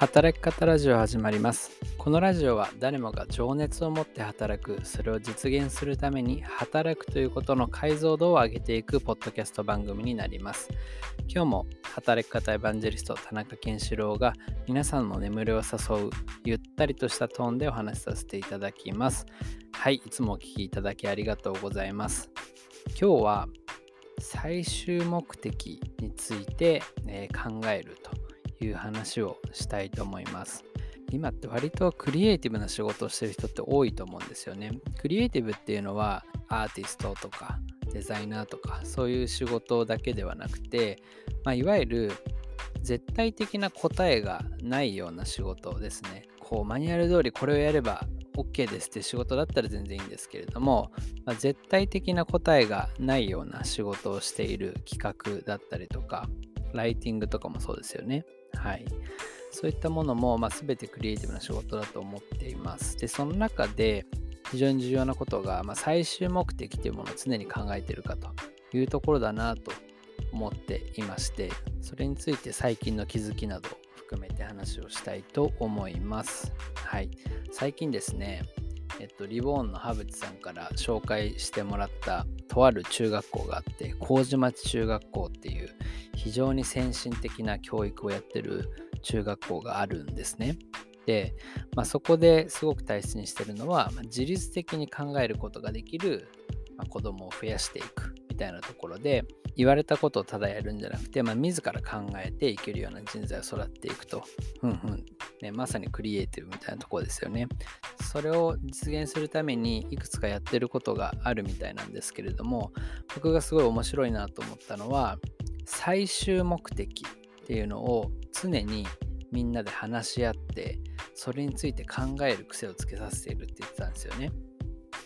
働き方ラジオ始まります。このラジオは誰もが情熱を持って働くそれを実現するために働くということの解像度を上げていくポッドキャスト番組になります。今日も働き方エヴァンジェリスト田中健志郎が皆さんの眠りを誘うゆったりとしたトーンでお話しさせていただきます。はいいつもお聴きいただきありがとうございます。今日は最終目的について、え、考えると。いう話をしたいと思います。今って割とクリエイティブな仕事をしてる人って多いと思うんですよね。クリエイティブっていうのはアーティストとかデザイナーとかそういう仕事だけではなくて、まあ、いわゆる絶対的な答えがないような仕事ですね。こうマニュアル通りこれをやれば OK ですって仕事だったら全然いいんですけれども、まあ、絶対的な答えがないような仕事をしている企画だったりとかライティングとかもそうですよね。はい。そういったものも、まあ、全てクリエイティブな仕事だと思っています。で、その中で非常に重要なことが、まあ、最終目的というものを常に考えているかというところだなと思っていまして、それについて最近の気づきなど含めて話をしたいと思います。はい。最近ですね、えっと、リボーンの羽淵さんから紹介してもらったとある中学校があって麹町中学校っていう非常に先進的な教育をやってる中学校があるんですね。で、まあ、そこですごく大切にしてるのは、まあ、自律的に考えることができる、まあ、子供を増やしていくみたいなところで言われたことをただやるんじゃなくて、まあ、自ら考えていけるような人材を育っていくと、うんうんね、まさにクリエイティブみたいなところですよね。それを実現するためにいくつかやってることがあるみたいなんですけれども僕がすごい面白いなと思ったのは最終目的っていうのを常にみんなで話し合ってそれについて考える癖をつけさせているって言ってたんですよね。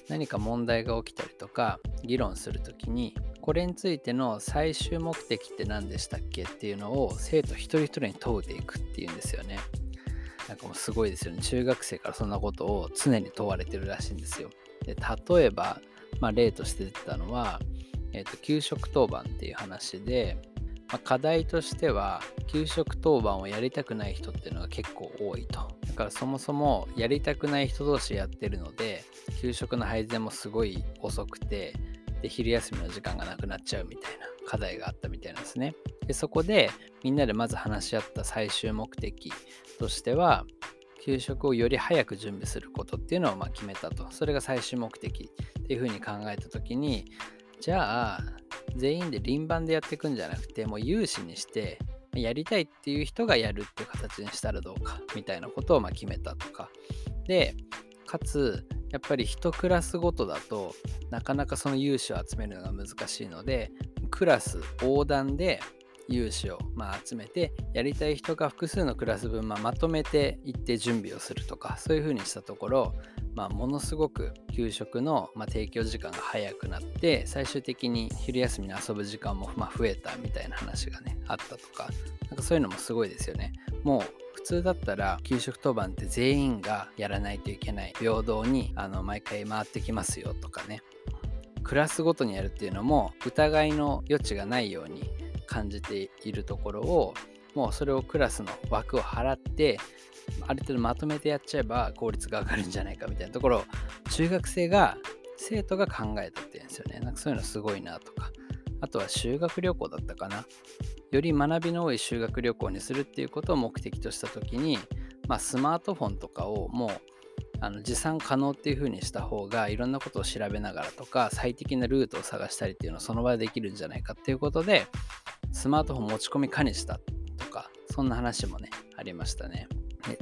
何か問題が起きたりとか議論する時にこれについての最終目的って何でしたっけっていうのを生徒一人一人に問うていくっていうんですよね。なんかもうすごいですよね。中学生からそんなことを常に問われてるらしいんですよ。で例えば、まあ、例として出てたのは、えーと、給食当番っていう話で、まあ、課題としては給食当番をやりたくない人っていうのが結構多いと。だからそもそもやりたくない人同士やってるので給食の配膳もすごい遅くてで昼休みの時間がなくなっちゃうみたいな課題があったみたいなんですね。でそこでみんなでまず話し合った最終目的としては給食をより早く準備することっていうのをま決めたとそれが最終目的っていうふうに考えた時にじゃあ全員で輪番でやっていくんじゃなくてもう有志にしてやりたいっていう人がやるっていう形にしたらどうかみたいなことをま決めたとか。でかつやっぱり1クラスごとだとなかなかその有志を集めるのが難しいのでクラス横断で有志をま集めてやりたい人が複数のクラス分ままとめていって準備をするとかそういうふうにしたところ、まあ、ものすごく給食のま提供時間が早くなって最終的に昼休みに遊ぶ時間もま増えたみたいな話がねあったとかなんかそういうのもすごいですよね。もう普通だったら給食当番って全員がやらないといけない平等にあの毎回回ってきますよとかねクラスごとにやるっていうのも疑いの余地がないように感じているところをもうそれをクラスの枠を払ってある程度まとめてやっちゃえば効率が上がるんじゃないかみたいなところを中学生が生徒が考えたっていうんですよね。なんかそういうのすごいなとか。あとは修学旅行だったかな。より学びの多い修学旅行にするっていうことを目的とした時に、まあ、スマートフォンとかをもうあの持参可能っていう風にした方がいろんなことを調べながらとか最適なルートを探したりっていうのをその場でできるんじゃないかっていうことでスマートフォン持ち込み可にしたとか、そんな話もね、ありましたね。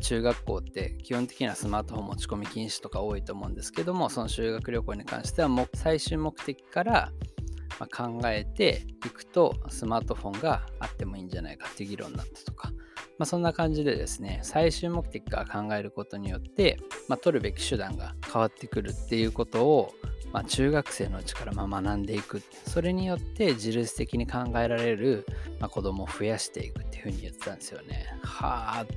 中学校って基本的にはスマートフォン持ち込み禁止とか多いと思うんですけども、その修学旅行に関してはも最終目的から考えていくとスマートフォンがあってもいいんじゃないかっていう議論になったとか、まあ、そんな感じでですね最終目的から考えることによって、まあ、取るべき手段が変わってくるっていうことをまあ、中学生のうちから学んでいくそれによって自律的に考えられる、まあ、子供を増やしていくっていうふうに言ってたんですよね。はあって。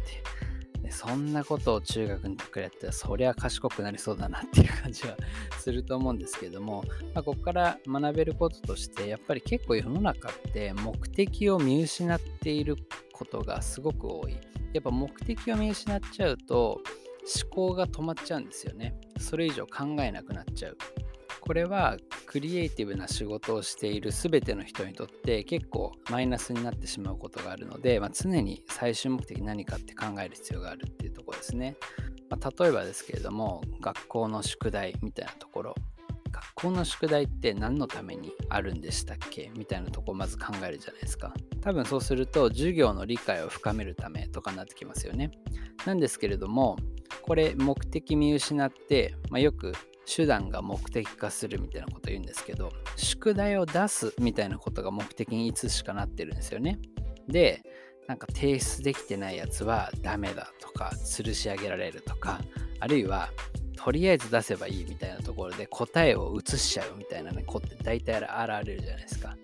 でそんなことを中学の時からやったらそりゃ賢くなりそうだなっていう感じはすると思うんですけども、まあ、ここから学べることとしてやっぱり結構世の中って目的を見失っていることがすごく多い。やっぱ目的を見失っちゃうと思考が止まっちゃうんですよね。それ以上考えなくなっちゃう。これはクリエイティブな仕事をしている全ての人にとって結構マイナスになってしまうことがあるので、まあ、常に最終目的何かって考える必要があるっていうところですね。まあ、例えばですけれども学校の宿題みたいなところ学校の宿題って何のためにあるんでしたっけ？みたいなとこをまず考えるじゃないですか。多分そうすると授業の理解を深めるためとかになってきますよね。なんですけれどもこれ目的見失って、まあ、よく手段が目的化するみたいなこと言うんですけど宿題を出すみたいなことが目的にいつしかなってるんですよね。でなんか提出できてないやつはダメだとか吊るし上げられるとかあるいはとりあえず出せばいいみたいなところで答えを移しちゃうみたいなね子って大体現れるじゃないですか。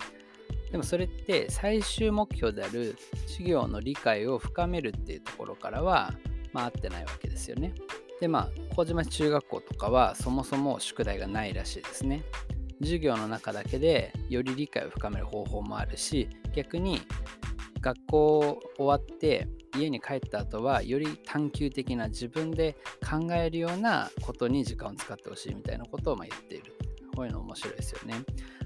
でもそれって最終目標である授業の理解を深めるっていうところからはまあ合ってないわけですよね。でまあ麹町中学校とかはそもそも宿題がないらしいですね。授業の中だけでより理解を深める方法もあるし逆に学校終わって家に帰った後はより探究的な自分で考えるようなことに時間を使ってほしいみたいなことをま言っている。こういうの面白いですよね。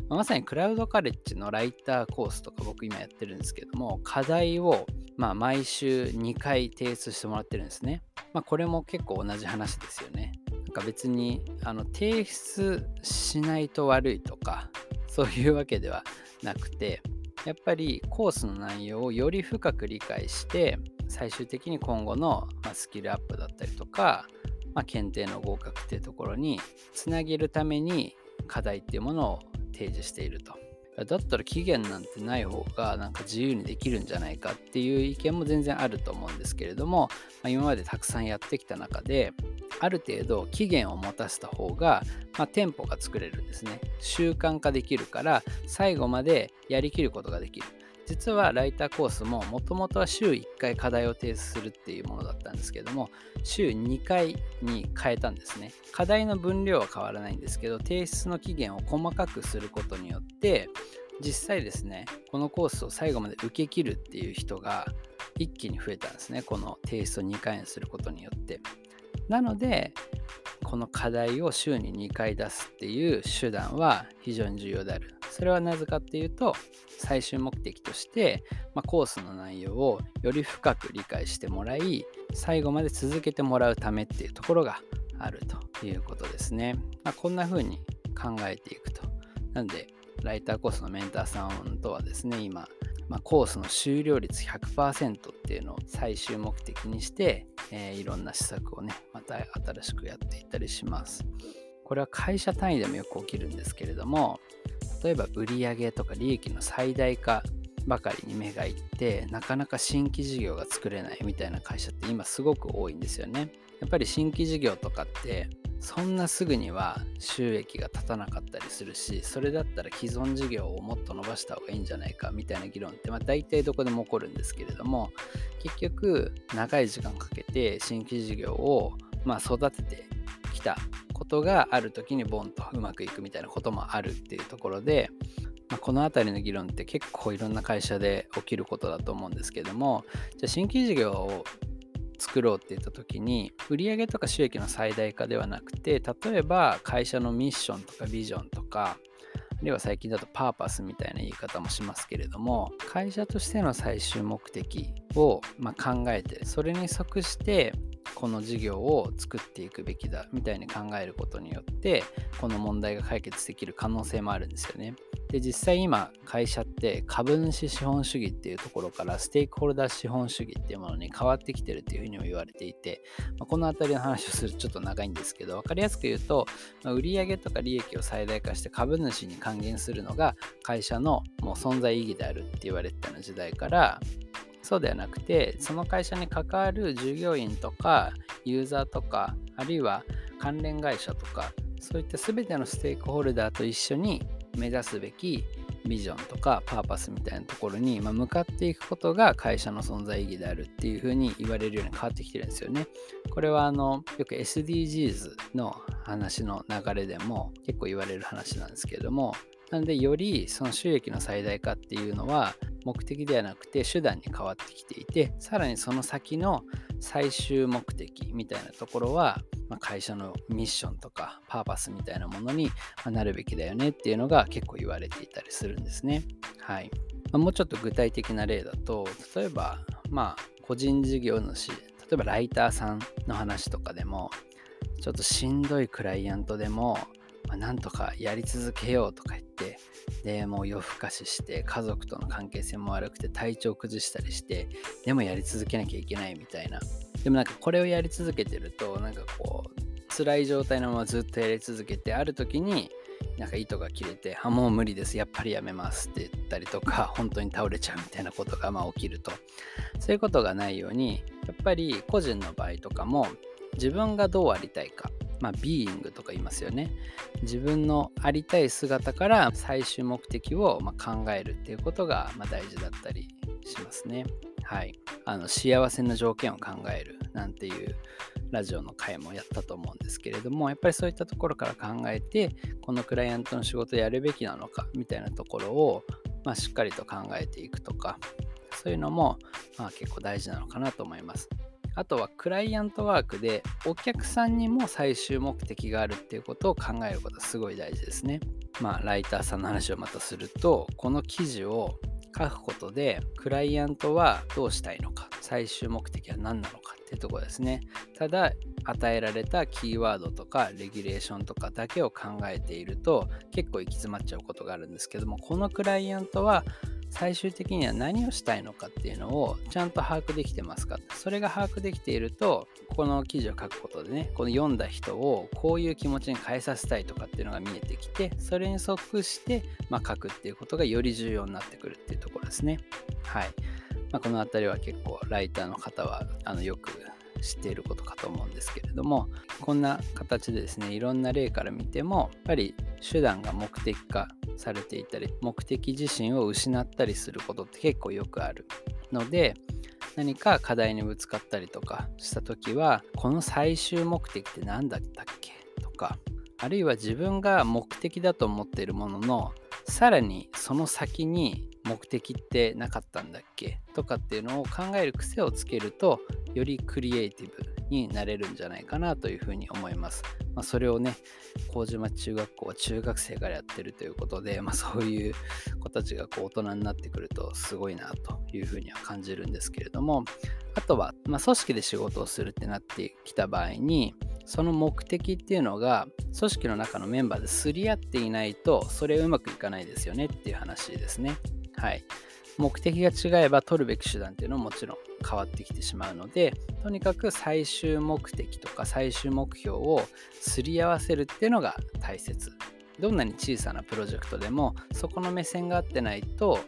まさにクラウドカレッジのライターコースとか僕今やってるんですけども課題をま毎週2回提出してもらってるんですね。まあ、これも結構同じ話ですよね。なんか別にあの提出しないと悪いとかそういうわけではなくてやっぱりコースの内容をより深く理解して最終的に今後の、スキルアップだったりとか、まあ、検定の合格っていうところにつなげるために課題っていうものを提示していると。だったら期限なんてない方がなんか自由にできるんじゃないかっていう意見も全然あると思うんですけれども、まあ、今までたくさんやってきた中である程度期限を持たせた方が、まあ、テンポが作れるんですね習慣化できるから最後までやりきることができる実はライターコースももともとは週1回課題を提出するっていうものだったんですけども週2回に変えたんですね。課題の分量は変わらないんですけど提出の期限を細かくすることによって実際ですねこのコースを最後まで受け切るっていう人が一気に増えたんですね。この提出を2回にすることによって。なのでこの課題を週に2回出すっていう手段は非常に重要である。それはなぜかっていうと最終目的として、まあ、コースの内容をより深く理解してもらい最後まで続けてもらうためっていうところがあるということですね。まあ、こんな風に考えていくと。なんでライターコースのメンターさんとはですね今まあ、コースの終了率100%っていうのを最終目的にして、えー、いろんな施策をね、また新しくやっていったりします。これは会社単位でもよく起きるんですけれども、例えば売上とか利益の最大化ばかりに目がいって、なかなか新規事業が作れないみたいな会社って今すごく多いんですよね。やっぱり新規事業とかってそんなすぐには収益が立たなかったりするしそれだったら既存事業をもっと伸ばした方がいいんじゃないかみたいな議論って、まあ、大体どこでも起こるんですけれども結局長い時間かけて新規事業をまあ育ててきたことがある時にボンとうまくいくみたいなこともあるっていうところで、まあ、この辺りの議論って結構いろんな会社で起きることだと思うんですけどもじゃあ新規事業を作ろうって言った時に売上とか収益の最大化ではなくて例えば会社のミッションとかビジョンとかあるいは最近だとパーパスみたいな言い方もしますけれども会社としての最終目的をま考えてそれに即してこの事業を作っていくべきだみたいに考えることによってこの問題が解決できる可能性もあるんですよね。で実際今会社って株主資本主義っていうところからステークホルダー資本主義っていうものに変わってきてるっていうふうにも言われていて、まあ、この辺りの話をするとちょっと長いんですけど分かりやすく言うと、まあ、売上とか利益を最大化して株主に還元するのが会社のもう存在意義であるって言われてたの時代からそうではなくてその会社に関わる従業員とかユーザーとかあるいは関連会社とかそういった全てのステークホルダーと一緒に目指すべきビジョンとかパーパスみたいなところに、向かっていくことが会社の存在意義であるっていうふうに言われるように変わってきてるんですよね。これはあのよく SDGs の話の流れでも結構言われる話なんですけれどもなので、よりその収益の最大化っていうのは、目的ではなくて手段に変わってきていて、さらにその先の最終目的みたいなところは、まあ、会社のミッションとかパーパスみたいなものになるべきだよねっていうのが結構言われていたりするんですね。はい。まあ、もうちょっと具体的な例だと、例えば、まあ、個人事業主、例えばライターさんの話とかでも、ちょっとしんどいクライアントでも、まあ、なんとかやり続けようとか言って、でもう夜更かしして家族との関係性も悪くて体調崩したりしてでもやり続けなきゃいけないみたいなでもなんかこれをやり続けてるとなんかこう辛い状態のままずっとやり続けてある時になんか糸が切れて、あ、もう無理です、やっぱりやめますって言ったりとか、本当に倒れちゃうみたいなことがまあ起きると。そういうことがないように、やっぱり個人の場合とかも、自分がどうありたいか、まあ、ビーイングとか言いますよね。自分のありたい姿から最終目的をま考えるっていうことがま大事だったりしますね。はい。あの、幸せの条件を考えるなんていうラジオの回もやったと思うんですけれども、やっぱりそういったところから考えて、このクライアントの仕事やるべきなのかみたいなところを、まあ、しっかりと考えていくとか、そういうのも、まあ、結構大事なのかなと思います。あとはクライアントワークでお客さんにも最終目的があるっていうことを考えることすごい大事ですね。まあライターさんの話をまたするとこの記事を書くことでクライアントはどうしたいのか最終目的は何なのかっていうところですね。ただ与えられたキーワードとかレギュレーションとかだけを考えていると結構行き詰まっちゃうことがあるんですけどもこのクライアントは最終的には何をしたいのかっていうのをちゃんと把握できてますか？それが把握できているとこの記事を書くことでねこの読んだ人をこういう気持ちに変えさせたいとかっていうのが見えてきてそれに即して、まあ、書くっていうことがより重要になってくるっていうところですね。はい、まあ、この辺りは結構ライターの方はあのよく知っていることかと思うんですけれどもこんな形でですねいろんな例から見てもやっぱり手段が目的化されていたり目的自身を失ったりすることって結構よくある。ので何か課題にぶつかったりとかした時はこの最終目的って何だったっけ？とかあるいは自分が目的だと思っているもののさらにその先に目的ってなかったんだっけ？とかっていうのを考える癖をつけるとよりクリエイティブになれるんじゃないかなというふうに思います。まあ、それをね、麹町中学校は中学生からやってるということで、まあ、そういう子たちがこう大人になってくるとすごいなというふうには感じるんですけれども、あとは、まあ、組織で仕事をするってなってきた場合に、その目的っていうのが組織の中のメンバーですり合っていないとそれうまくいかないですよねっていう話ですね。はい。目的が違えば取るべき手段っていうのももちろん変わってきてしまうのでとにかく最終目的とか最終目標をすり合わせるっていうのが大切。どんなに小さなプロジェクトでもそこの目線が合ってないと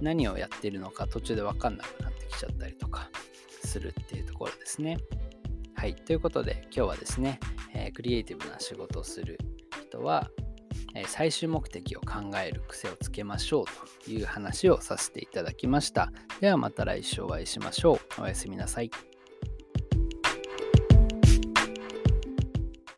何をやっているのか途中で分かんなくなってきちゃったりとかするっていうところですね。はいということで今日はですね、えー、クリエイティブな仕事をする人は最終目的を考える癖をつけましょうという話をさせていただきました。ではまた来週お会いしましょう。おやすみなさい。